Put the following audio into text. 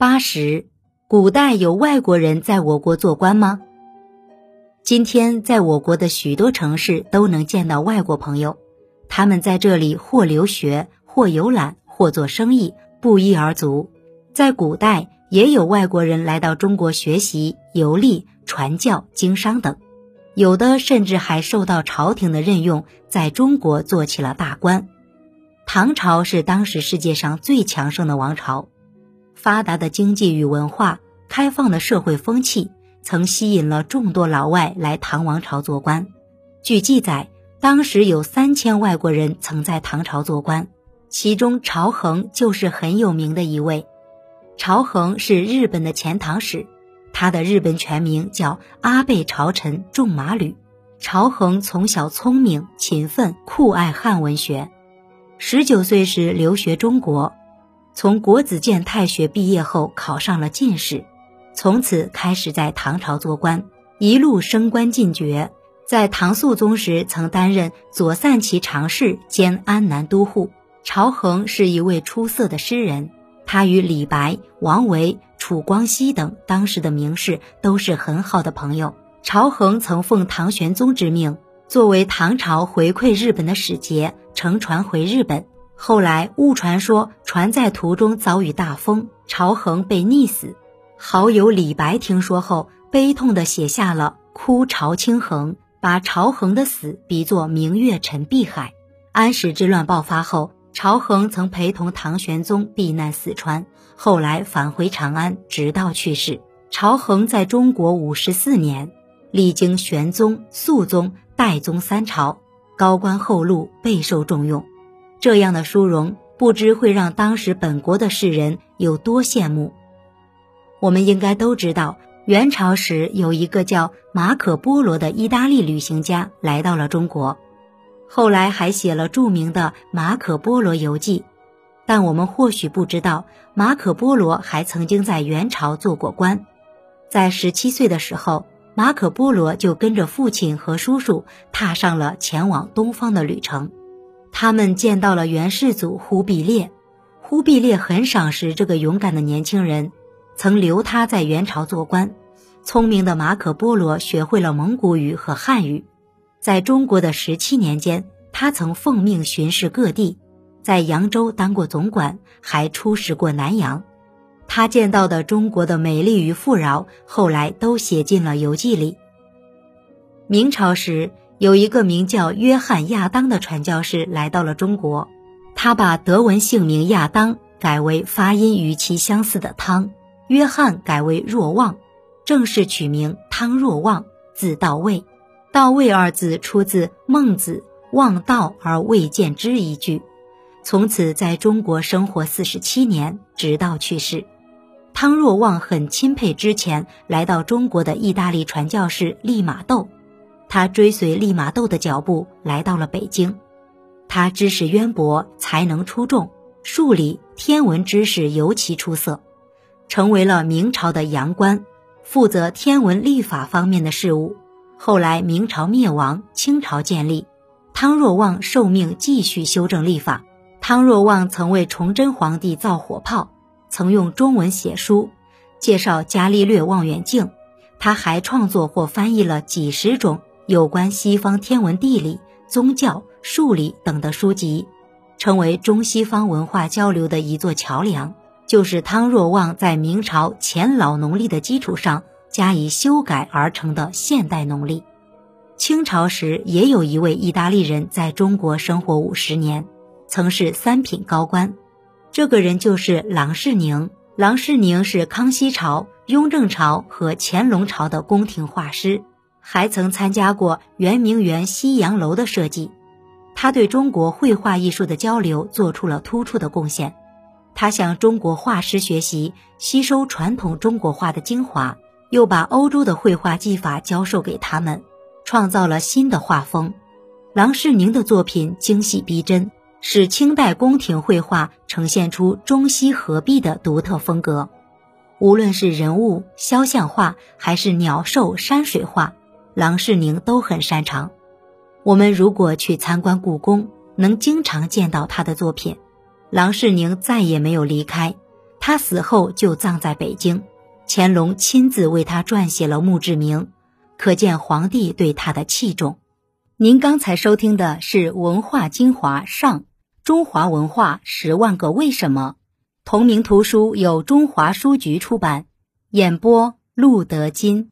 八十，古代有外国人在我国做官吗？今天在我国的许多城市都能见到外国朋友，他们在这里或留学，或游览，或做生意，不一而足。在古代也有外国人来到中国学习、游历、传教、经商等，有的甚至还受到朝廷的任用，在中国做起了大官。唐朝是当时世界上最强盛的王朝。发达的经济与文化，开放的社会风气，曾吸引了众多老外来唐王朝做官。据记载，当时有三千外国人曾在唐朝做官，其中朝衡就是很有名的一位。朝衡是日本的遣唐使，他的日本全名叫阿倍朝臣仲麻吕。朝衡从小聪明勤奋，酷爱汉文学，十九岁时留学中国。从国子监太学毕业后，考上了进士，从此开始在唐朝做官，一路升官进爵。在唐肃宗时，曾担任左散骑常侍兼安南都护。朝衡是一位出色的诗人，他与李白、王维、楚光熙等当时的名士都是很好的朋友。朝衡曾奉唐玄宗之命，作为唐朝回馈日本的使节，乘船回日本。后来误传说船在途中遭遇大风，朝衡被溺死。好友李白听说后，悲痛地写下了《哭朝清衡》，把朝衡的死比作明月沉碧海。安史之乱爆发后，朝衡曾陪同唐玄宗避难四川，后来返回长安，直到去世。朝衡在中国五十四年，历经玄宗、肃宗、代宗三朝，高官厚禄，备受重用。这样的殊荣，不知会让当时本国的士人有多羡慕。我们应该都知道，元朝时有一个叫马可·波罗的意大利旅行家来到了中国，后来还写了著名的《马可·波罗游记》。但我们或许不知道，马可·波罗还曾经在元朝做过官。在十七岁的时候，马可·波罗就跟着父亲和叔叔踏上了前往东方的旅程。他们见到了元世祖忽必烈，忽必烈很赏识这个勇敢的年轻人，曾留他在元朝做官。聪明的马可·波罗学会了蒙古语和汉语，在中国的十七年间，他曾奉命巡视各地，在扬州当过总管，还出使过南洋。他见到的中国的美丽与富饶，后来都写进了游记里。明朝时。有一个名叫约翰·亚当的传教士来到了中国，他把德文姓名亚当改为发音与其相似的汤，约翰改为若望，正式取名汤若望，字道卫。道卫二字出自《孟子》“望道而未见之”一句，从此在中国生活四十七年，直到去世。汤若望很钦佩之前来到中国的意大利传教士利玛窦。他追随利玛窦的脚步来到了北京，他知识渊博，才能出众，数理、天文知识尤其出色，成为了明朝的阳官，负责天文历法方面的事务。后来明朝灭亡，清朝建立，汤若望受命继续修正历法。汤若望曾为崇祯皇帝造火炮，曾用中文写书，介绍伽利略望远镜。他还创作或翻译了几十种。有关西方天文、地理、宗教、数理等的书籍，成为中西方文化交流的一座桥梁，就是汤若望在明朝前老农历的基础上加以修改而成的现代农历。清朝时也有一位意大利人在中国生活五十年，曾是三品高官，这个人就是郎世宁。郎世宁是康熙朝、雍正朝和乾隆朝的宫廷画师。还曾参加过圆明园西洋楼的设计，他对中国绘画艺术的交流做出了突出的贡献。他向中国画师学习，吸收传统中国画的精华，又把欧洲的绘画技法教授给他们，创造了新的画风。郎世宁的作品精细逼真，使清代宫廷绘画呈现出中西合璧的独特风格。无论是人物肖像画，还是鸟兽山水画。郎世宁都很擅长。我们如果去参观故宫，能经常见到他的作品。郎世宁再也没有离开，他死后就葬在北京，乾隆亲自为他撰写了墓志铭，可见皇帝对他的器重。您刚才收听的是《文化精华上中华文化十万个为什么》，同名图书由中华书局出版，演播陆德金。